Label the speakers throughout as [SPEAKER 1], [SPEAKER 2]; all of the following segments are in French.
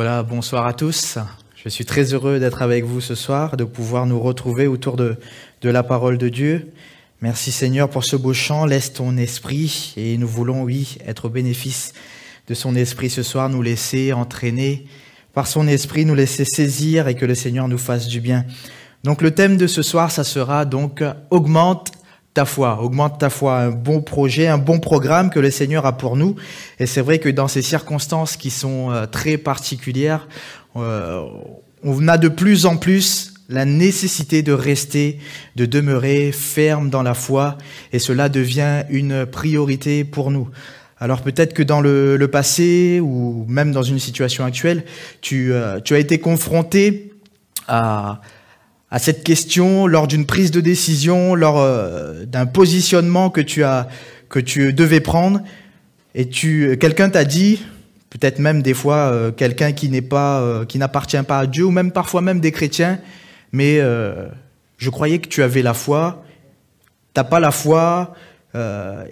[SPEAKER 1] Voilà, bonsoir à tous. Je suis très heureux d'être avec vous ce soir, de pouvoir nous retrouver autour de, la parole de Dieu. Merci Seigneur pour ce beau chant. Laisse ton esprit et nous voulons, oui, être au bénéfice de son esprit ce soir, nous laisser entraîner par son esprit, nous laisser saisir et que le Seigneur nous fasse du bien. Donc le thème de ce soir, ça sera donc augmente ta foi, augmente ta foi, un bon projet, un bon programme que le Seigneur a pour nous. Et c'est vrai que dans ces circonstances qui sont euh, très particulières, euh, on a de plus en plus la nécessité de rester, de demeurer ferme dans la foi, et cela devient une priorité pour nous. Alors peut-être que dans le, passé ou même dans une situation actuelle, tu, euh, tu as été confronté à, à cette question lors d'une prise de décision, lors euh, d'un positionnement que tu as que tu devais prendre, et tu quelqu'un t'a dit, peut-être même des fois euh, quelqu'un qui n'est pas euh, qui n'appartient pas à Dieu ou même parfois même des chrétiens, mais je croyais que tu avais la foi, t'as pas la foi.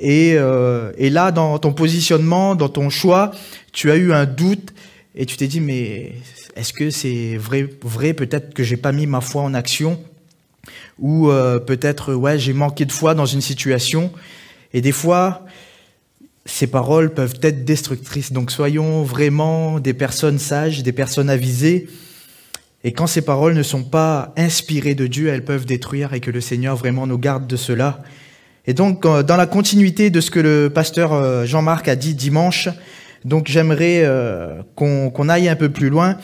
[SPEAKER 1] Et, et là, dans ton positionnement, dans ton choix, tu as eu un doute et tu t'es dit, mais est-ce que c'est vrai, peut-être que j'ai pas mis ma foi en action ou euh, peut-être ouais j'ai manqué de foi dans une situation et des fois ces paroles peuvent être destructrices. Donc soyons vraiment des personnes sages, des personnes avisées. Et quand ces paroles ne sont pas inspirées de Dieu, elles peuvent détruire et que le Seigneur vraiment nous garde de cela. Et donc, dans la continuité de ce que le pasteur euh, Jean-Marc a dit dimanche, donc j'aimerais euh, qu'on aille un peu plus loin.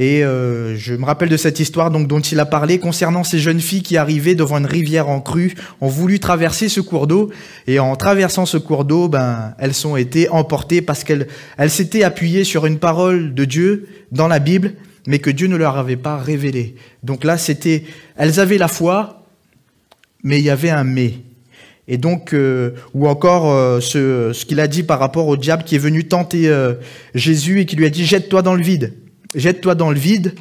[SPEAKER 1] Et euh, je me rappelle de cette histoire dont il a parlé concernant ces jeunes filles qui arrivaient devant une rivière en crue, ont voulu traverser ce cours d'eau et en traversant ce cours d'eau, ben elles ont été emportées parce qu'elles elles s'étaient appuyées sur une parole de Dieu dans la Bible, mais que Dieu ne leur avait pas révélée. Donc là, c'était elles avaient la foi, mais il y avait un mais. Et donc, euh, ou encore euh, ce, qu'il a dit par rapport au diable qui est venu tenter euh, Jésus et qui lui a dit jette-toi dans le vide, jette-toi dans le vide,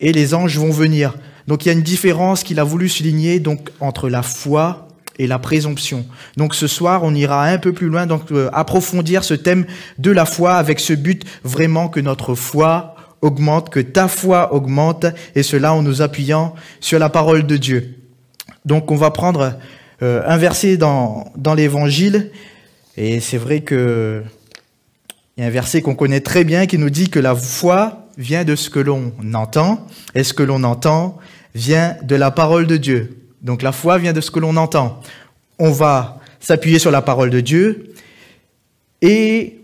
[SPEAKER 1] et les anges vont venir. Donc il y a une différence qu'il a voulu souligner donc entre la foi et la présomption. Donc ce soir, on ira un peu plus loin, donc approfondir ce thème de la foi avec ce but vraiment que notre foi augmente, que ta foi augmente, et cela en nous appuyant sur la parole de Dieu. Donc on va prendre euh, un verset dans, dans l'évangile, et c'est vrai que il y a un verset qu'on connaît très bien qui nous dit que la foi vient de ce que l'on entend, et ce que l'on entend vient de la parole de Dieu. Donc la foi vient de ce que l'on entend. On va s'appuyer sur la parole de Dieu, et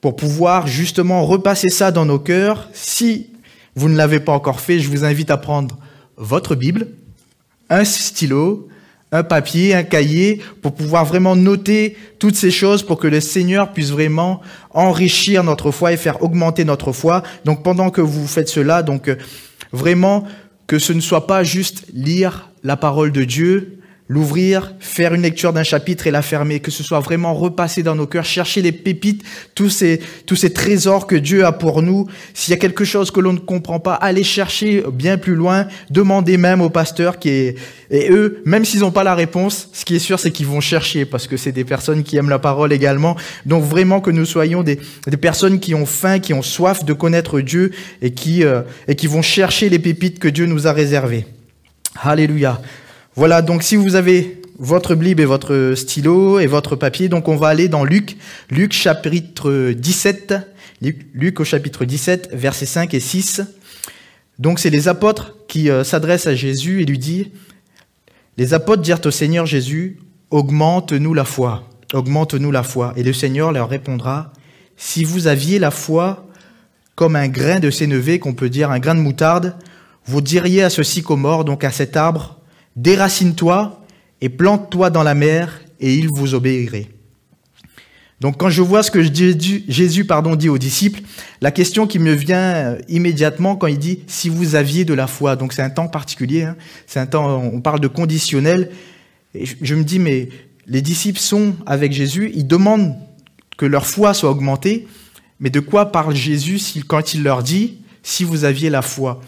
[SPEAKER 1] pour pouvoir justement repasser ça dans nos cœurs, si vous ne l'avez pas encore fait, je vous invite à prendre votre Bible, un stylo, un papier, un cahier, pour pouvoir vraiment noter toutes ces choses pour que le Seigneur puisse vraiment enrichir notre foi et faire augmenter notre foi. Donc pendant que vous faites cela, donc euh, vraiment que ce ne soit pas juste lire la parole de Dieu, l'ouvrir, faire une lecture d'un chapitre et la fermer, que ce soit vraiment repassé dans nos cœurs, chercher les pépites, tous ces, tous ces trésors que Dieu a pour nous. S'il y a quelque chose que l'on ne comprend pas, allez chercher bien plus loin, demandez même au pasteur qui est, et eux, même s'ils n'ont pas la réponse, ce qui est sûr, c'est qu'ils vont chercher parce que c'est des personnes qui aiment la parole également. Donc vraiment que nous soyons des, des personnes qui ont faim, qui ont soif de connaître Dieu et qui, euh, et qui vont chercher les pépites que Dieu nous a réservées. Alléluia. Voilà, donc si vous avez votre Bible et votre stylo et votre papier, donc on va aller dans Luc, Luc chapitre 17, Luc, au chapitre 17, versets 5 et 6. Donc c'est les apôtres qui euh, s'adressent à Jésus et lui disent, les apôtres dirent au Seigneur Jésus, augmente-nous la foi, augmente-nous la foi. Et le Seigneur leur répondra, si vous aviez la foi comme un grain de sénévé, qu'on peut dire un grain de moutarde, vous diriez à ce sycomore, donc à cet arbre, Déracine-toi et plante-toi dans la mer, et il vous obéirait. Donc quand je vois ce que Jésus pardon, dit aux disciples, la question qui me vient euh, immédiatement quand il dit si vous aviez de la foi, donc c'est un temps particulier, hein, c'est un temps, on parle de conditionnel, et je me dis mais les disciples sont avec Jésus, ils demandent que leur foi soit augmentée, mais de quoi parle Jésus quand il leur dit si vous aviez la foi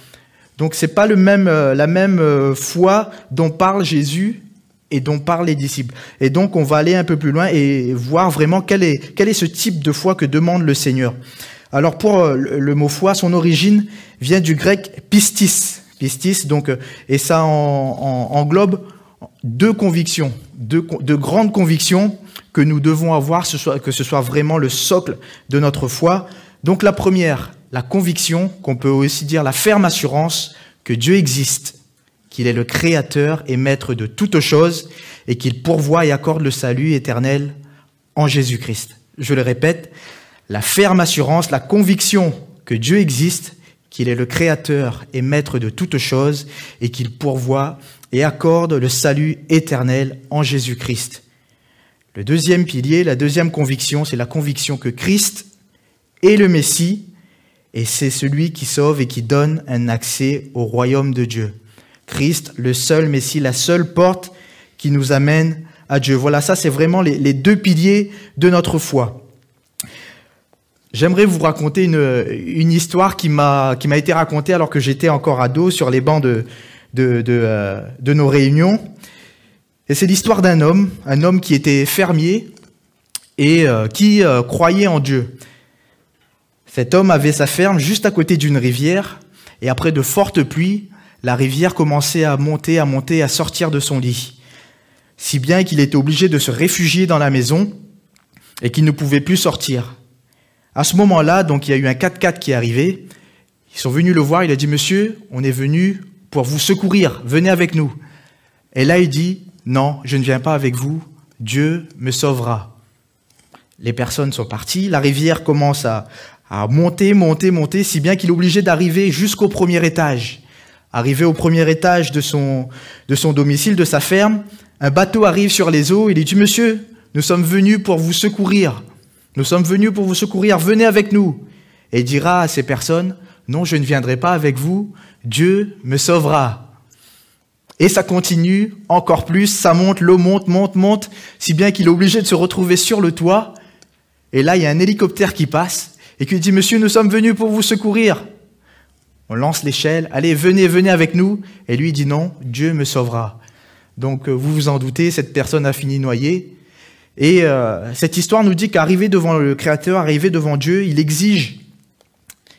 [SPEAKER 1] donc c'est pas le même, euh, la même euh, foi dont parle Jésus et dont parlent les disciples. Et donc on va aller un peu plus loin et voir vraiment quel est, quel est ce type de foi que demande le Seigneur. Alors pour euh, le mot foi, son origine vient du grec pistis. Pistis, donc, et ça englobe deux convictions, deux, de grandes convictions que nous devons avoir, que ce soit vraiment le socle de notre foi. Donc la première, la conviction, qu'on peut aussi dire la ferme assurance que Dieu existe, qu'il est le créateur et maître de toutes choses, et qu'il pourvoit et accorde le salut éternel en Jésus-Christ. Je le répète, la ferme assurance, la conviction que Dieu existe, qu'il est le créateur et maître de toutes choses, et qu'il pourvoit et accorde le salut éternel en Jésus-Christ. Le deuxième pilier, la deuxième conviction, c'est la conviction que Christ est le Messie, et c'est celui qui sauve et qui donne un accès au royaume de Dieu. Christ, le seul Messie, la seule porte qui nous amène à Dieu. Voilà, ça c'est vraiment les, deux piliers de notre foi. J'aimerais vous raconter une, histoire qui m'a été racontée alors que j'étais encore ado sur les bancs de, de, euh, nos réunions. Et c'est l'histoire d'un homme, un homme qui était fermier et euh, qui euh, croyait en Dieu. Cet homme avait sa ferme juste à côté d'une rivière et après de fortes pluies, la rivière commençait à monter, à monter, à sortir de son lit. Si bien qu'il était obligé de se réfugier dans la maison et qu'il ne pouvait plus sortir. À ce moment-là, donc, il y a eu un 4x4 qui est arrivé. Ils sont venus le voir. Il a dit, monsieur, on est venu pour vous secourir. Venez avec nous. Et là, il dit, non, je ne viens pas avec vous. Dieu me sauvera. Les personnes sont parties. La rivière commence à, à monter, monter, monter, si bien qu'il est obligé d'arriver jusqu'au premier étage. Arrivé au premier étage de son, domicile, de sa ferme, un bateau arrive sur les eaux. Il dit, monsieur, nous sommes venus pour vous secourir. Nous sommes venus pour vous secourir, venez avec nous. Et il dira à ces personnes, non, je ne viendrai pas avec vous, Dieu me sauvera. Et ça continue encore plus, ça monte, l'eau monte, monte, monte, si bien qu'il est obligé de se retrouver sur le toit. Et là, il y a un hélicoptère qui passe et qui dit, monsieur, nous sommes venus pour vous secourir. On lance l'échelle, allez, venez, venez avec nous. Et lui dit, non, Dieu me sauvera. Donc, euh, vous vous en doutez, cette personne a fini noyée. Et euh, cette histoire nous dit qu'arrivé devant le Créateur, arrivé devant Dieu, il exige,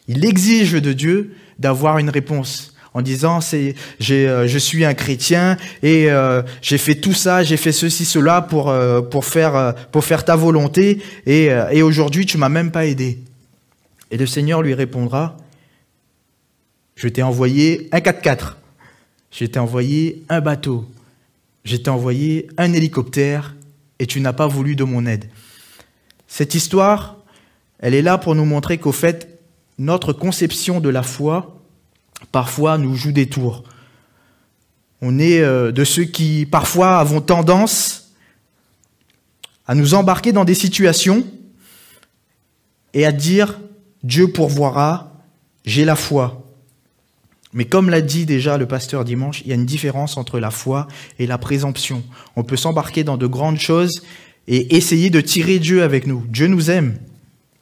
[SPEAKER 1] il exige de Dieu d'avoir une réponse en disant c'est euh, je suis un chrétien et j'ai fait tout ça, j'ai fait ceci cela pour pour faire pour faire ta volonté et, et aujourd'hui tu m'as même pas aidé. Et le Seigneur lui répondra je t'ai envoyé un 4x4. Je t'ai envoyé un bateau. Je t'ai envoyé un hélicoptère et tu n'as pas voulu de mon aide. Cette histoire, elle est là pour nous montrer qu'au fait, notre conception de la foi, parfois, nous joue des tours. On est euh, de ceux qui, parfois, avons tendance à nous embarquer dans des situations et à dire Dieu pourvoira, j'ai la foi. Mais comme l'a dit déjà le pasteur dimanche, il y a une différence entre la foi et la présomption. On peut s'embarquer dans de grandes choses et essayer de tirer Dieu avec nous. Dieu nous aime,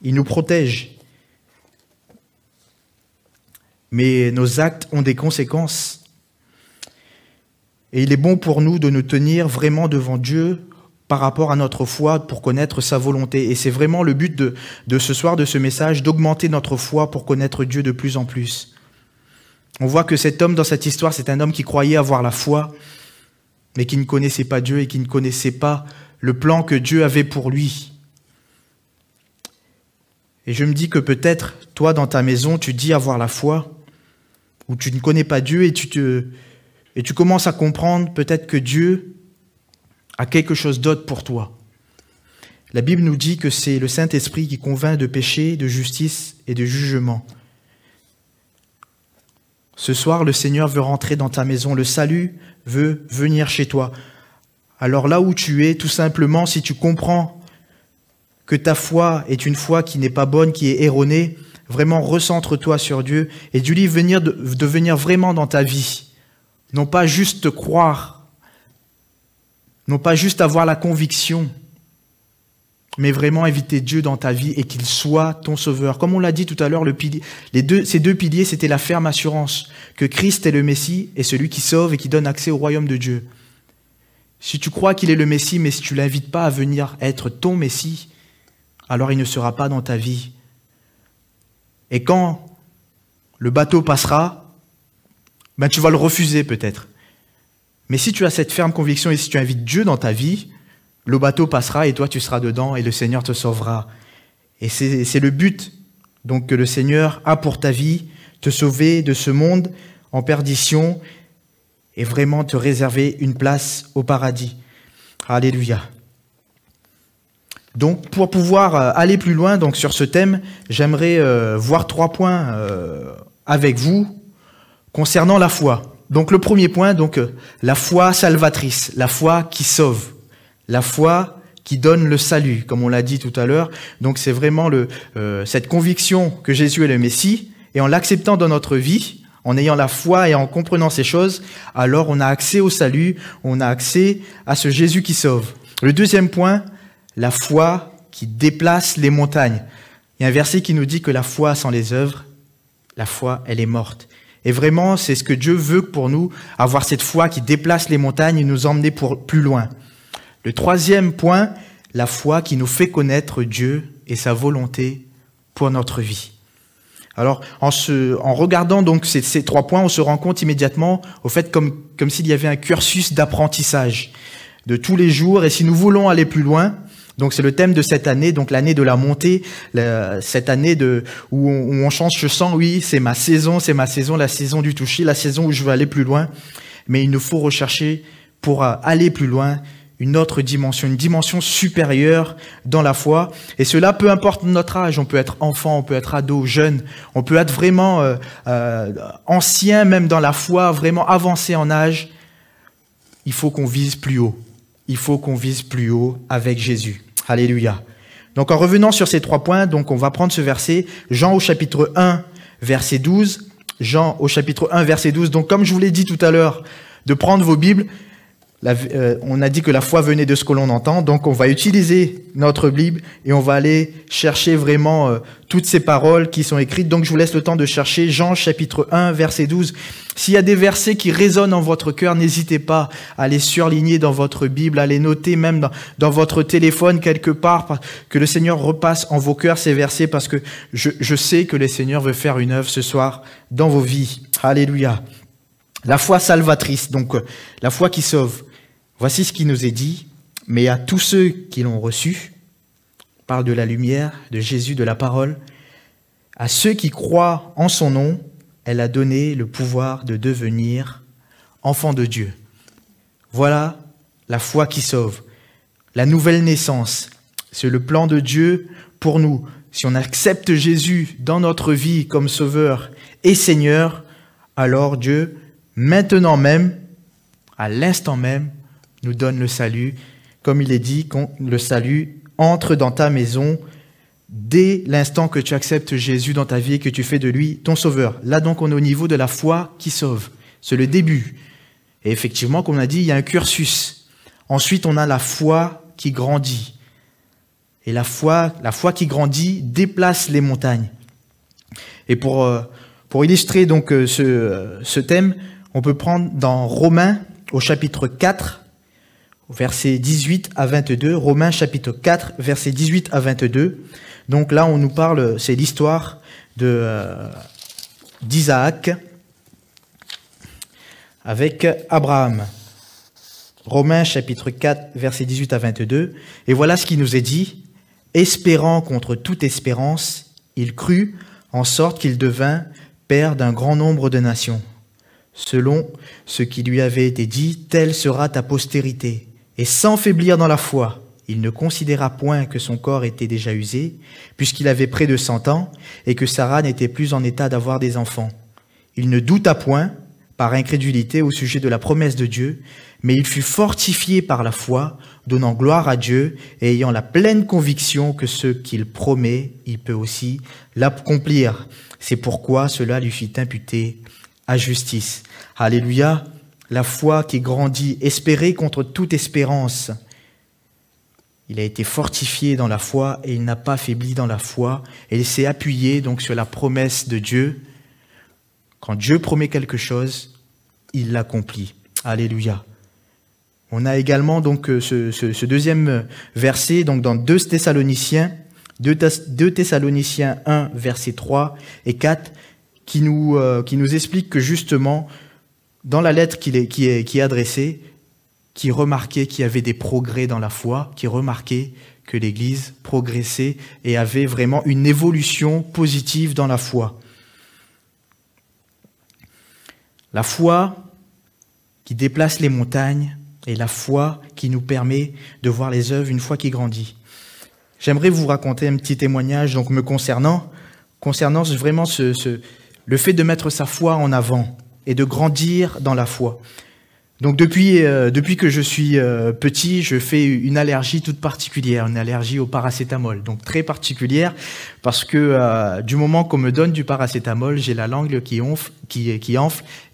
[SPEAKER 1] il nous protège. Mais nos actes ont des conséquences. Et il est bon pour nous de nous tenir vraiment devant Dieu par rapport à notre foi pour connaître sa volonté. Et c'est vraiment le but de, de ce soir, de ce message, d'augmenter notre foi pour connaître Dieu de plus en plus. On voit que cet homme dans cette histoire, c'est un homme qui croyait avoir la foi, mais qui ne connaissait pas Dieu et qui ne connaissait pas le plan que Dieu avait pour lui. Et je me dis que peut-être, toi, dans ta maison, tu dis avoir la foi, ou tu ne connais pas Dieu et tu, te, et tu commences à comprendre peut-être que Dieu a quelque chose d'autre pour toi. La Bible nous dit que c'est le Saint-Esprit qui convainc de péché, de justice et de jugement. Ce soir, le Seigneur veut rentrer dans ta maison, le salut veut venir chez toi. Alors là où tu es, tout simplement, si tu comprends que ta foi est une foi qui n'est pas bonne, qui est erronée, vraiment recentre-toi sur Dieu et du lui venir de, de venir vraiment dans ta vie. Non pas juste te croire, non pas juste avoir la conviction, mais vraiment inviter Dieu dans ta vie et qu'il soit ton sauveur. Comme on l'a dit tout à l'heure, les deux, ces deux piliers, c'était la ferme assurance que Christ est le Messie et celui qui sauve et qui donne accès au royaume de Dieu. Si tu crois qu'il est le Messie, mais si tu l'invites pas à venir être ton Messie, alors il ne sera pas dans ta vie. Et quand le bateau passera, ben tu vas le refuser peut-être. Mais si tu as cette ferme conviction et si tu invites Dieu dans ta vie, le bateau passera et toi tu seras dedans et le Seigneur te sauvera. Et c'est le but donc que le Seigneur a pour ta vie, te sauver de ce monde en perdition et vraiment te réserver une place au paradis. Alléluia. Donc, pour pouvoir euh, aller plus loin donc sur ce thème, j'aimerais euh, voir trois points euh, avec vous concernant la foi. Donc, le premier point, donc la foi salvatrice, la foi qui sauve, la foi qui donne le salut, comme on l'a dit tout à l'heure. Donc, c'est vraiment le, cette conviction que Jésus est le Messie, et en l'acceptant dans notre vie, en ayant la foi et en comprenant ces choses, alors on a accès au salut, on a accès à ce Jésus qui sauve. Le deuxième point, la foi qui déplace les montagnes. Il y a un verset qui nous dit que la foi sans les œuvres, la foi, elle est morte. Et vraiment, c'est ce que Dieu veut pour nous, avoir cette foi qui déplace les montagnes et nous emmener pour plus loin. Le troisième point, la foi qui nous fait connaître Dieu et sa volonté pour notre vie. Alors, en, se, en regardant donc ces, ces, trois points, on se rend compte immédiatement au fait comme, comme s'il y avait un cursus d'apprentissage de tous les jours. Et si nous voulons aller plus loin, donc c'est le thème de cette année, donc l'année de la montée, cette année de où on, où on change. Je sens, oui, c'est ma saison, c'est ma saison, la saison du toucher, la saison où je veux aller plus loin. Mais il nous faut rechercher pour aller plus loin une autre dimension, une dimension supérieure dans la foi. Et cela, peu importe notre âge, on peut être enfant, on peut être ado, jeune, on peut être vraiment euh, euh, ancien même dans la foi, vraiment avancé en âge. Il faut qu'on vise plus haut. Il faut qu'on vise plus haut avec Jésus. Alléluia. Donc en revenant sur ces trois points, donc on va prendre ce verset, Jean au chapitre 1, verset 12. Jean au chapitre 1, verset 12. Donc comme je vous l'ai dit tout à l'heure, de prendre vos Bibles, euh, on a dit que la foi venait de ce que l'on entend, donc on va utiliser notre Bible et on va aller chercher vraiment euh, toutes ces paroles qui sont écrites. Donc je vous laisse le temps de chercher Jean chapitre 1 verset 12. S'il y a des versets qui résonnent en votre cœur, n'hésitez pas à les surligner dans votre Bible, à les noter même dans, votre téléphone quelque part, que le Seigneur repasse en vos cœurs ces versets parce que je, je sais que le Seigneur veut faire une œuvre ce soir dans vos vies. Alléluia. La foi salvatrice, donc euh, la foi qui sauve. Voici ce qui nous est dit, mais à tous ceux qui l'ont reçu, parle de la lumière, de Jésus, de la parole, à ceux qui croient en son nom, elle a donné le pouvoir de devenir enfants de Dieu. Voilà la foi qui sauve, la nouvelle naissance. C'est le plan de Dieu pour nous. Si on accepte Jésus dans notre vie comme Sauveur et Seigneur, alors Dieu, maintenant même, à l'instant même, nous donne le salut. Comme il est dit, le salut entre dans ta maison dès l'instant que tu acceptes Jésus dans ta vie et que tu fais de lui ton sauveur. Là donc on est au niveau de la foi qui sauve. C'est le début. Et effectivement, comme on a dit, il y a un cursus. Ensuite, on a la foi qui grandit. Et la foi, qui grandit déplace les montagnes. Et pour, euh, pour illustrer donc euh, euh, ce thème, on peut prendre dans Romains au chapitre 4, versets 18 à 22, Romains chapitre 4, versets 18 à 22. Donc là, on nous parle, c'est l'histoire de euh, d'Isaac avec Abraham. Romains chapitre 4, versets 18 à 22. Et voilà ce qui nous est dit. Espérant contre toute espérance, il crut en sorte qu'il devint père d'un grand nombre de nations. Selon ce qui lui avait été dit, telle sera ta postérité. Et sans faiblir dans la foi, il ne considéra point que son corps était déjà usé, puisqu'il avait près de cent ans, et que Sarah n'était plus en état d'avoir des enfants. Il ne douta point, par incrédulité au sujet de la promesse de Dieu, mais il fut fortifié par la foi, donnant gloire à Dieu et ayant la pleine conviction que ce qu'il promet, il peut aussi l'accomplir. C'est pourquoi cela lui fit imputer à justice. Alléluia la foi qui grandit, espérer contre toute espérance. Il a été fortifié dans la foi et il n'a pas faibli dans la foi et il s'est appuyé donc sur la promesse de Dieu. Quand Dieu promet quelque chose, il l'accomplit. Alléluia. On a également donc ce, ce, deuxième verset donc dans 2 Thessaloniciens 2 Thessaloniciens 1, versets 3 et 4, qui nous, euh, qui nous explique que justement, dans la lettre qui est, qui est, qui est adressée, qui remarquait qu'il y avait des progrès dans la foi, qui remarquait que l'Église progressait et avait vraiment une évolution positive dans la foi. La foi qui déplace les montagnes et la foi qui nous permet de voir les œuvres une fois qu'il grandit. J'aimerais vous raconter un petit témoignage donc me concernant, concernant vraiment ce, le fait de mettre sa foi en avant et de grandir dans la foi. Donc depuis, euh, depuis que je suis euh, petit, je fais une allergie toute particulière, une allergie au paracétamol, donc très particulière parce que euh, du moment qu'on me donne du paracétamol, j'ai la langue qui enfle, qui, qui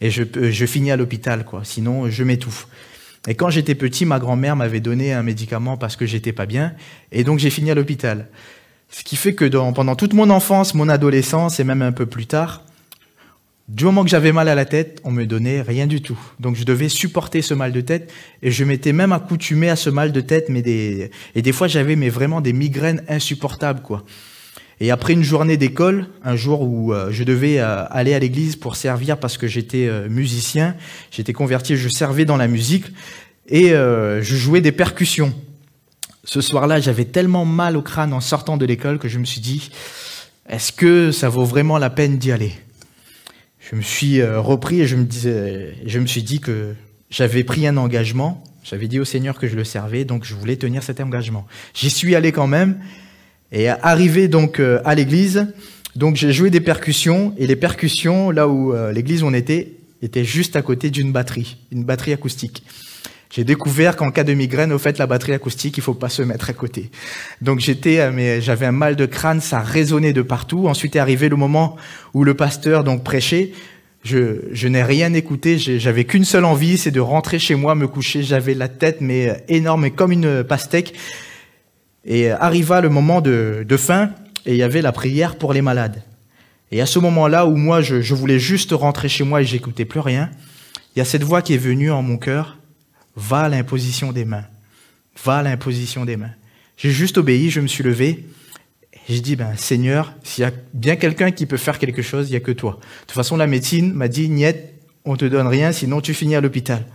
[SPEAKER 1] et je, je finis à l'hôpital, quoi. Sinon, je m'étouffe. Et quand j'étais petit, ma grand-mère m'avait donné un médicament parce que j'étais pas bien, et donc j'ai fini à l'hôpital. Ce qui fait que pendant toute mon enfance, mon adolescence et même un peu plus tard, du moment que j'avais mal à la tête, on me donnait rien du tout. Donc je devais supporter ce mal de tête et je m'étais même accoutumé à ce mal de tête, mais des et des fois j'avais vraiment des migraines insupportables quoi. Et après une journée d'école, un jour où euh, je devais euh, aller à l'église pour servir parce que j'étais euh, musicien, j'étais converti, je servais dans la musique et je jouais des percussions. Ce soir-là, j'avais tellement mal au crâne en sortant de l'école que je me suis dit, est-ce que ça vaut vraiment la peine d'y aller? Je me suis euh, repris et je me, disais, je me suis dit que j'avais pris un engagement. J'avais dit au Seigneur que je le servais, donc je voulais tenir cet engagement. J'y suis allé quand même. Et arrivé donc euh, à l'église, donc j'ai joué des percussions et les percussions là où euh, l'église on était était juste à côté d'une batterie, une batterie acoustique. J'ai découvert qu'en cas de migraine, au fait, la batterie acoustique, il faut pas se mettre à côté. Donc j'étais, mais j'avais un mal de crâne, ça résonnait de partout. Ensuite est arrivé le moment où le pasteur donc prêchait. Je, n'ai rien écouté. J'avais qu'une seule envie, c'est de rentrer chez moi, me coucher. J'avais la tête mais énorme, comme une pastèque. Et arriva le moment de, de fin, et il y avait la prière pour les malades. Et à ce moment-là où moi je, je voulais juste rentrer chez moi et j'écoutais plus rien, il y a cette voix qui est venue en mon cœur va à l'imposition des mains. Va à l'imposition des mains. J'ai juste obéi, je me suis levé. Et j'ai dit, ben, Seigneur, s'il y a bien quelqu'un qui peut faire quelque chose, il n'y a que toi. De toute façon, la médecine m'a dit, niet, on te donne rien, sinon tu finis à l'hôpital.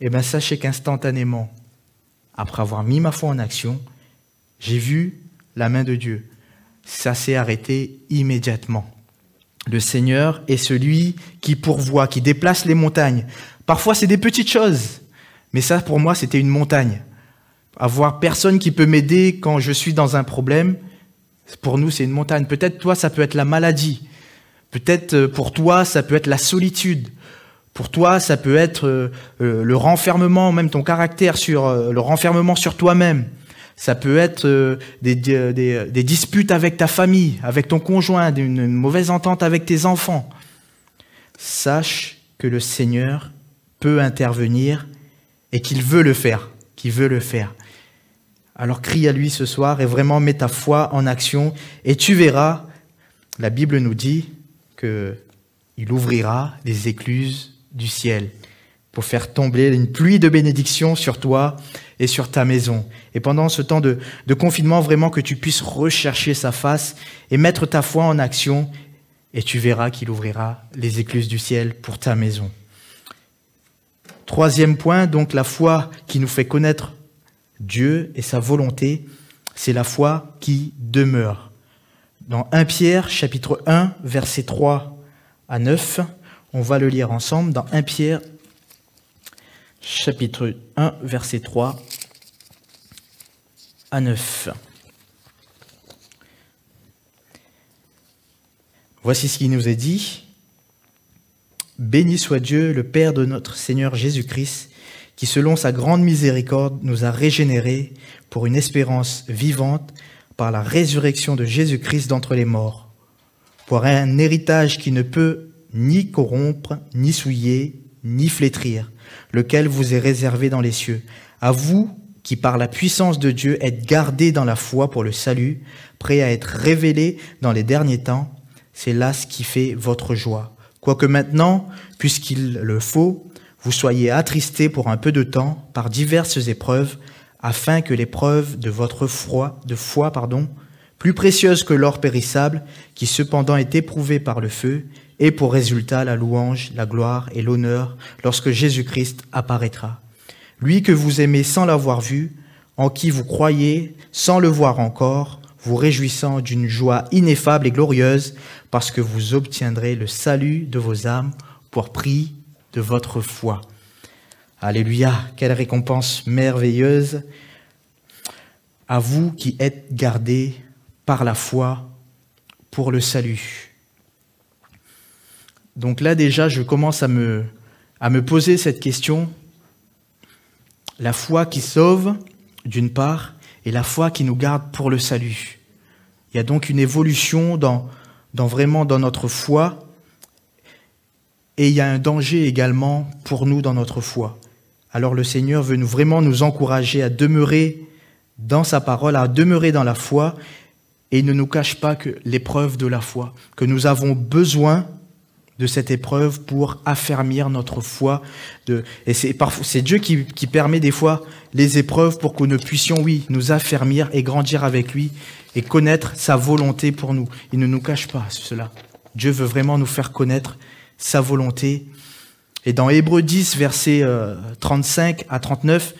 [SPEAKER 1] Eh ben, sachez qu'instantanément, après avoir mis ma foi en action, j'ai vu la main de Dieu. Ça s'est arrêté immédiatement. Le Seigneur est celui qui pourvoit, qui déplace les montagnes. Parfois, c'est des petites choses. Mais ça, pour moi, c'était une montagne. Avoir personne qui peut m'aider quand je suis dans un problème, pour nous, c'est une montagne. Peut-être toi, ça peut être la maladie. Peut-être euh, pour toi, ça peut être la solitude. Pour toi, ça peut être euh, euh, le renfermement, même ton caractère sur le renfermement sur toi-même. Ça peut être des, disputes avec ta famille, avec ton conjoint, une mauvaise entente avec tes enfants. Sache que le Seigneur peut intervenir et qu'il veut le faire, qu'il veut le faire. Alors crie à lui ce soir et vraiment mets ta foi en action et tu verras, la Bible nous dit que il ouvrira les écluses du ciel pour faire tomber une pluie de bénédictions sur toi et sur ta maison. Et pendant ce temps de, de confinement, vraiment que tu puisses rechercher sa face et mettre ta foi en action et tu verras qu'il ouvrira les écluses du ciel pour ta maison. Troisième point, donc la foi qui nous fait connaître Dieu et sa volonté, c'est la foi qui demeure. Dans 1 Pierre chapitre 1 verset 3 à 9, on va le lire ensemble dans 1 Pierre chapitre 1 verset 3 à 9. Voici ce qui nous est dit. Béni soit Dieu, le Père de notre Seigneur Jésus-Christ, qui selon sa grande miséricorde nous a régénérés pour une espérance vivante par la résurrection de Jésus-Christ d'entre les morts, pour un héritage qui ne peut ni corrompre, ni souiller, ni flétrir, lequel vous est réservé dans les cieux. À vous qui par la puissance de Dieu êtes gardés dans la foi pour le salut, prêts à être révélés dans les derniers temps, c'est là ce qui fait votre joie quoique maintenant, puisqu'il le faut, vous soyez attristés pour un peu de temps par diverses épreuves, afin que l'épreuve de votre foi, de foi pardon, plus précieuse que l'or périssable, qui cependant est éprouvé par le feu, et pour résultat la louange, la gloire et l'honneur lorsque Jésus-Christ apparaîtra. Lui que vous aimez sans l'avoir vu, en qui vous croyez sans le voir encore, vous réjouissant d'une joie ineffable et glorieuse, parce que vous obtiendrez le salut de vos âmes pour prix de votre foi. Alléluia, quelle récompense merveilleuse à vous qui êtes gardés par la foi pour le salut. Donc là déjà, je commence à me, à me poser cette question. La foi qui sauve, d'une part, et la foi qui nous garde pour le salut. Il y a donc une évolution dans, dans vraiment dans notre foi, et il y a un danger également pour nous dans notre foi. Alors le Seigneur veut nous, vraiment nous encourager à demeurer dans sa parole, à demeurer dans la foi, et il ne nous cache pas que l'épreuve de la foi, que nous avons besoin de cette épreuve pour affermir notre foi. De, et c'est, c'est Dieu qui, qui permet des fois les épreuves pour que nous puissions, oui, nous affermir et grandir avec lui et connaître sa volonté pour nous. Il ne nous cache pas cela. Dieu veut vraiment nous faire connaître sa volonté. Et dans Hébreu 10, versets 35 à 39,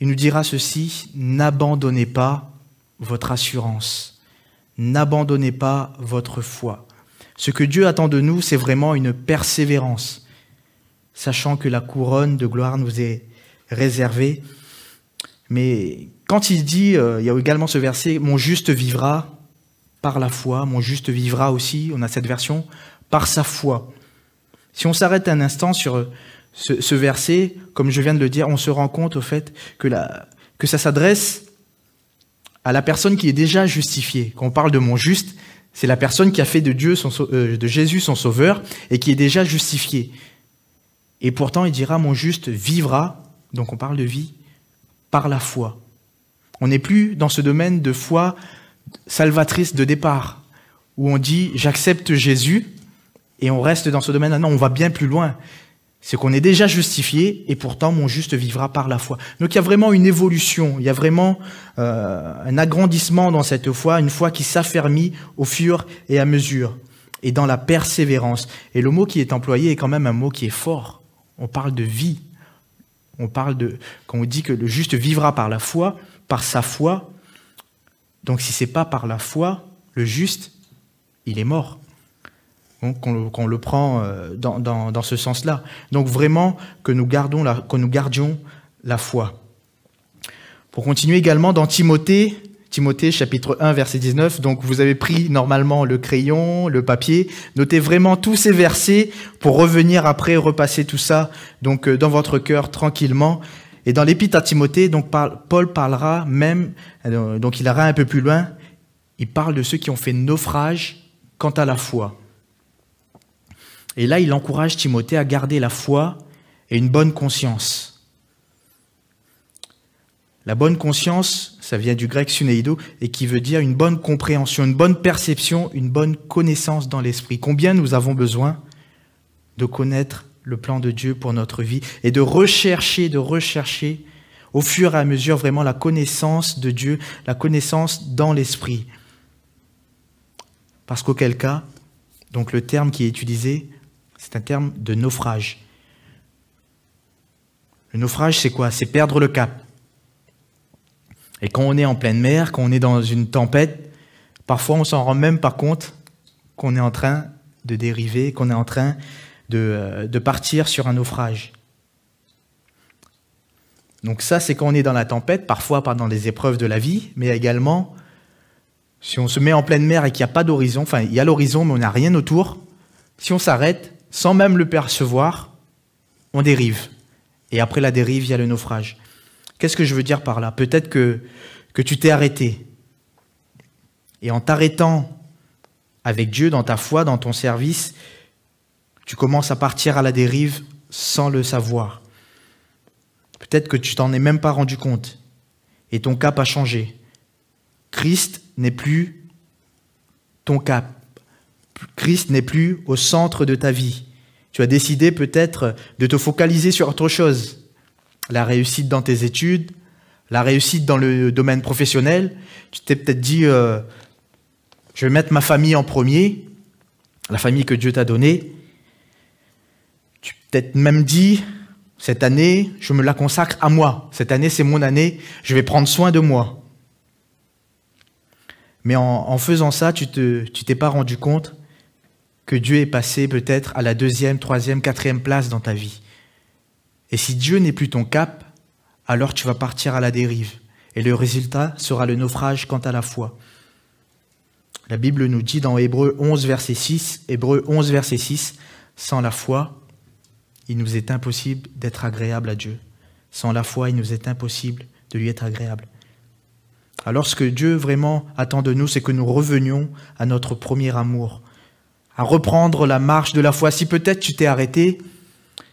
[SPEAKER 1] il nous dira ceci, n'abandonnez pas votre assurance, n'abandonnez pas votre foi. Ce que Dieu attend de nous, c'est vraiment une persévérance, sachant que la couronne de gloire nous est réservée. Mais quand il dit, euh, il y a également ce verset, mon juste vivra par la foi, mon juste vivra aussi, on a cette version, par sa foi. Si on s'arrête un instant sur ce, verset, comme je viens de le dire, on se rend compte au fait que, ça s'adresse à la personne qui est déjà justifiée. Quand on parle de mon juste, c'est la personne qui a fait de, Dieu euh, de Jésus son sauveur et qui est déjà justifiée. Et pourtant, il dira, mon juste vivra, donc on parle de vie, par la foi. On n'est plus dans ce domaine de foi salvatrice de départ, où on dit, j'accepte Jésus, et on reste dans ce domaine. Non, on va bien plus loin c'est qu'on est déjà justifié et pourtant mon juste vivra par la foi. Donc il y a vraiment une évolution, il y a vraiment euh, un agrandissement dans cette foi, une foi qui s'affermit au fur et à mesure et dans la persévérance. Et le mot qui est employé est quand même un mot qui est fort. On parle de vie. On parle de quand on dit que le juste vivra par la foi, par sa foi. Donc si c'est pas par la foi, le juste, il est mort qu'on le, prend euh, dans, ce sens-là. Donc vraiment que nous, gardons la, gardions la foi. Pour continuer également dans Timothée, Timothée chapitre 1 verset 19, donc vous avez pris normalement le crayon, le papier, notez vraiment tous ces versets pour revenir après repasser tout ça donc euh, dans votre cœur tranquillement. Et dans l'épître à Timothée, donc Paul parlera même, euh, donc il ira un peu plus loin, il parle de ceux qui ont fait naufrage quant à la foi. Et là, il encourage Timothée à garder la foi et une bonne conscience. La bonne conscience, ça vient du grec suneido, et qui veut dire une bonne compréhension, une bonne perception, une bonne connaissance dans l'esprit. Combien nous avons besoin de connaître le plan de Dieu pour notre vie et de rechercher, de rechercher au fur et à mesure vraiment la connaissance de Dieu, la connaissance dans l'esprit. Parce qu'auquel cas, donc le terme qui est utilisé, c'est un terme de naufrage. Le naufrage, c'est quoi? C'est perdre le cap. Et quand on est en pleine mer, quand on est dans une tempête, parfois on s'en rend même pas compte qu'on est en train de dériver, qu'on est en train de, euh, de, partir sur un naufrage. Donc ça, c'est quand on est dans la tempête, parfois pendant les épreuves de la vie, mais également si on se met en pleine mer et qu'il n'y a pas d'horizon, enfin il y a l'horizon mais on n'a rien autour, si on s'arrête, sans même le percevoir, on dérive. Et après la dérive, il y a le naufrage. Qu'est-ce que je veux dire par là? Peut-être que, tu t'es arrêté. Et en t'arrêtant avec Dieu dans ta foi, dans ton service, tu commences à partir à la dérive sans le savoir. Peut-être que tu t'en es même pas rendu compte. Et ton cap a changé. Christ n'est plus ton cap. Christ n'est plus au centre de ta vie. Tu as décidé peut-être de te focaliser sur autre chose. La réussite dans tes études, la réussite dans le domaine professionnel. Tu t'es peut-être dit, euh, je vais mettre ma famille en premier, la famille que Dieu t'a donnée. Tu t'es peut-être même dit, cette année, je me la consacre à moi. Cette année, c'est mon année, je vais prendre soin de moi. Mais en, faisant ça, tu ne t'es pas rendu compte que Dieu est passé peut-être à la deuxième, troisième, quatrième place dans ta vie. Et si Dieu n'est plus ton cap, alors tu vas partir à la dérive. Et le résultat sera le naufrage quant à la foi. La Bible nous dit dans Hébreu 11, verset 6, Hébreu 11, verset 6, sans la foi, il nous est impossible d'être agréable à Dieu. Sans la foi, il nous est impossible de lui être agréable. Alors ce que Dieu vraiment attend de nous, c'est que nous revenions à notre premier amour, à reprendre la marche de la foi. Si peut-être tu t'es arrêté,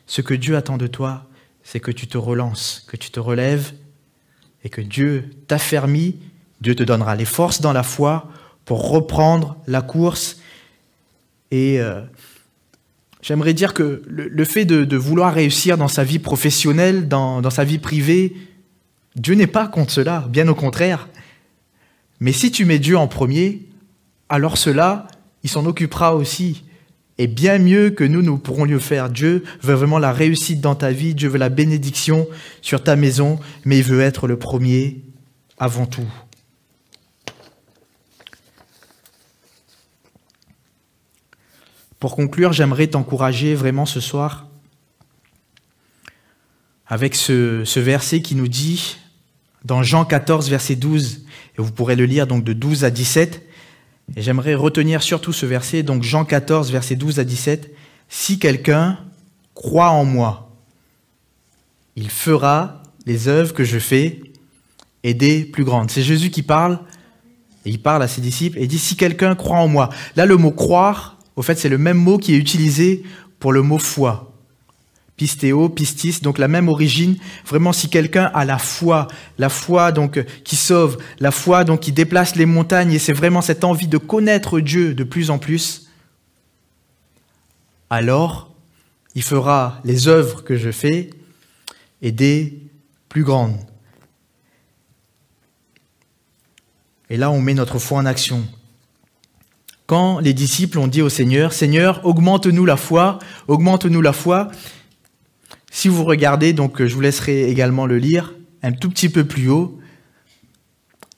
[SPEAKER 1] ce que Dieu attend de toi, c'est que tu te relances, que tu te relèves et que Dieu t'affermit, Dieu te donnera les forces dans la foi pour reprendre la course. Et euh, j'aimerais dire que le, fait de, vouloir réussir dans sa vie professionnelle, dans, dans sa vie privée, Dieu n'est pas contre cela, bien au contraire. Mais si tu mets Dieu en premier, alors cela, il s'en occupera aussi. Et bien mieux que nous, nous pourrons le faire. Dieu veut vraiment la réussite dans ta vie, Dieu veut la bénédiction sur ta maison, mais il veut être le premier avant tout. Pour conclure, j'aimerais t'encourager vraiment ce soir avec ce, verset qui nous dit, dans Jean 14, verset 12, et vous pourrez le lire donc de 12 à 17, j'aimerais retenir surtout ce verset, donc Jean 14, verset 12 à 17. Si quelqu'un croit en moi, il fera les œuvres que je fais et des plus grandes. C'est Jésus qui parle, et il parle à ses disciples, et dit, si quelqu'un croit en moi. Là, le mot croire, au fait, c'est le même mot qui est utilisé pour le mot foi pistéo, pistis, donc la même origine. Vraiment, si quelqu'un a la foi, la foi donc qui sauve, la foi donc qui déplace les montagnes, et c'est vraiment cette envie de connaître Dieu de plus en plus, alors il fera les œuvres que je fais et des plus grandes. Et là, on met notre foi en action. Quand les disciples ont dit au Seigneur, Seigneur, augmente-nous la foi, augmente-nous la foi, si vous regardez, donc je vous laisserai également le lire, un tout petit peu plus haut,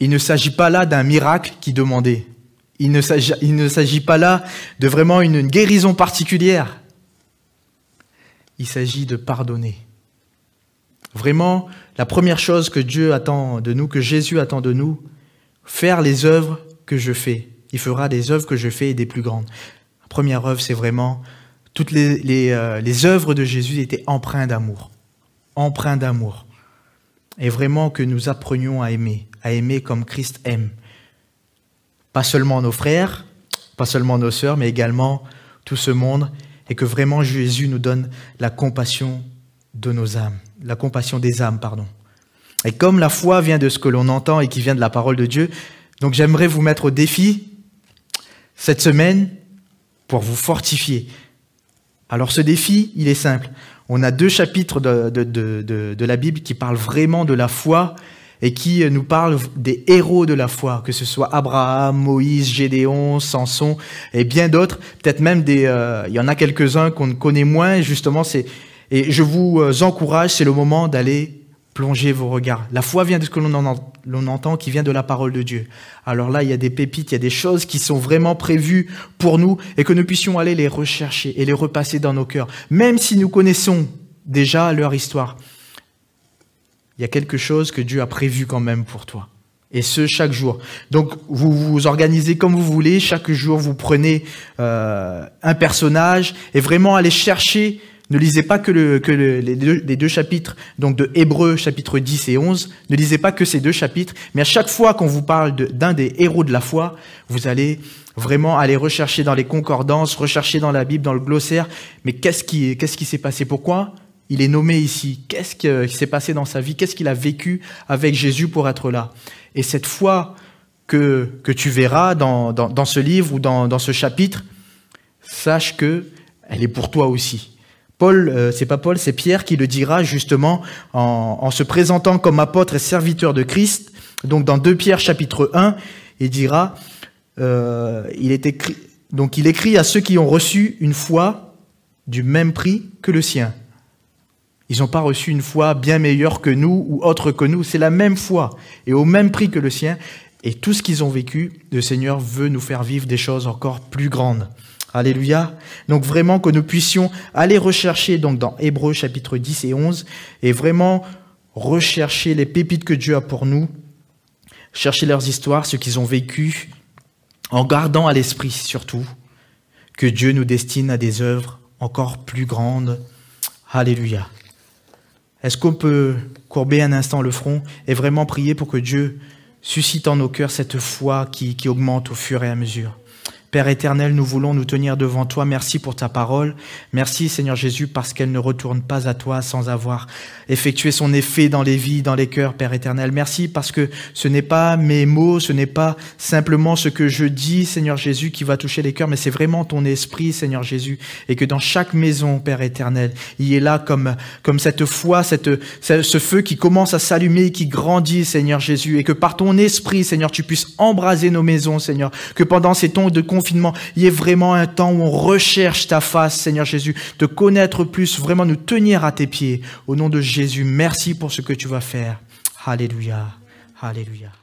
[SPEAKER 1] il ne s'agit pas là d'un miracle qui demandait. Il ne s'agit pas là de vraiment une guérison particulière. Il s'agit de pardonner. Vraiment, la première chose que Dieu attend de nous, que Jésus attend de nous, faire les œuvres que je fais. Il fera des œuvres que je fais et des plus grandes. La première œuvre, c'est vraiment toutes les, euh, les, œuvres de Jésus étaient empreintes d'amour. Empreintes d'amour. Et vraiment que nous apprenions à aimer, à aimer comme Christ aime. Pas seulement nos frères, pas seulement nos sœurs, mais également tout ce monde. Et que vraiment Jésus nous donne la compassion de nos âmes. La compassion des âmes, pardon. Et comme la foi vient de ce que l'on entend et qui vient de la parole de Dieu, donc j'aimerais vous mettre au défi cette semaine pour vous fortifier, alors ce défi, il est simple. On a deux chapitres de, de, la Bible qui parlent vraiment de la foi et qui nous parlent des héros de la foi, que ce soit Abraham, Moïse, Gédéon, Samson et bien d'autres. Peut-être même des, euh, il y en a quelques-uns qu'on connaît moins. Justement, c'est et je vous euh, encourage, c'est le moment d'aller Plongez vos regards. La foi vient de ce que l'on entend, qui vient de la parole de Dieu. Alors là, il y a des pépites, il y a des choses qui sont vraiment prévues pour nous et que nous puissions aller les rechercher et les repasser dans nos cœurs. Même si nous connaissons déjà leur histoire, il y a quelque chose que Dieu a prévu quand même pour toi. Et ce, chaque jour. Donc, vous vous organisez comme vous voulez. Chaque jour, vous prenez euh, un personnage et vraiment allez chercher ne lisez pas que, les, deux, chapitres, donc de Hébreu chapitre 10 et 11, ne lisez pas que ces deux chapitres, mais à chaque fois qu'on vous parle d'un des héros de la foi, vous allez vraiment aller rechercher dans les concordances, rechercher dans la Bible, dans le glossaire, mais qu'est-ce qui s'est passé? Pourquoi il est nommé ici? Qu'est-ce qui s'est passé dans sa vie? Qu'est-ce qu'il a vécu avec Jésus pour être là? Et cette foi que, tu verras dans, dans, ce livre ou dans, dans ce chapitre, sache que elle est pour toi aussi Paul, euh, c'est pas Paul, c'est Pierre qui le dira justement en, se présentant comme apôtre et serviteur de Christ. Donc dans 2 Pierre chapitre 1, il dira, euh, donc il écrit à ceux qui ont reçu une foi du même prix que le sien. Ils n'ont pas reçu une foi bien meilleure que nous ou autre que nous, c'est la même foi et au même prix que le sien. Et tout ce qu'ils ont vécu, le Seigneur veut nous faire vivre des choses encore plus grandes. Alléluia. Donc vraiment que nous puissions aller rechercher donc dans Hébreux chapitre 10 et 11 et vraiment rechercher les pépites que Dieu a pour nous, chercher leurs histoires, ce qu'ils ont vécu, en gardant à l'esprit surtout que Dieu nous destine à des œuvres encore plus grandes. Alléluia. Est-ce qu'on peut courber un instant le front et vraiment prier pour que Dieu suscite en nos cœurs cette foi qui, qui augmente au fur et à mesure? Père éternel, nous voulons nous tenir devant toi. Merci pour ta parole. Merci Seigneur Jésus parce qu'elle ne retourne pas à toi sans avoir effectué son effet dans les vies, dans les cœurs, Père éternel. Merci parce que ce n'est pas mes mots, ce n'est pas simplement ce que je dis, Seigneur Jésus, qui va toucher les cœurs, mais c'est vraiment ton esprit, Seigneur Jésus. Et que dans chaque maison, Père éternel, il est là comme, comme cette foi, ce feu qui commence à s'allumer, qui grandit, Seigneur Jésus. Et que par ton esprit, Seigneur, tu puisses embraser nos maisons, Seigneur. Que pendant ces temps de il y ait vraiment un temps où on recherche ta face, Seigneur Jésus, de connaître plus, vraiment nous tenir à tes pieds. Au nom de Jésus, merci pour ce que tu vas faire. Alléluia. Alléluia.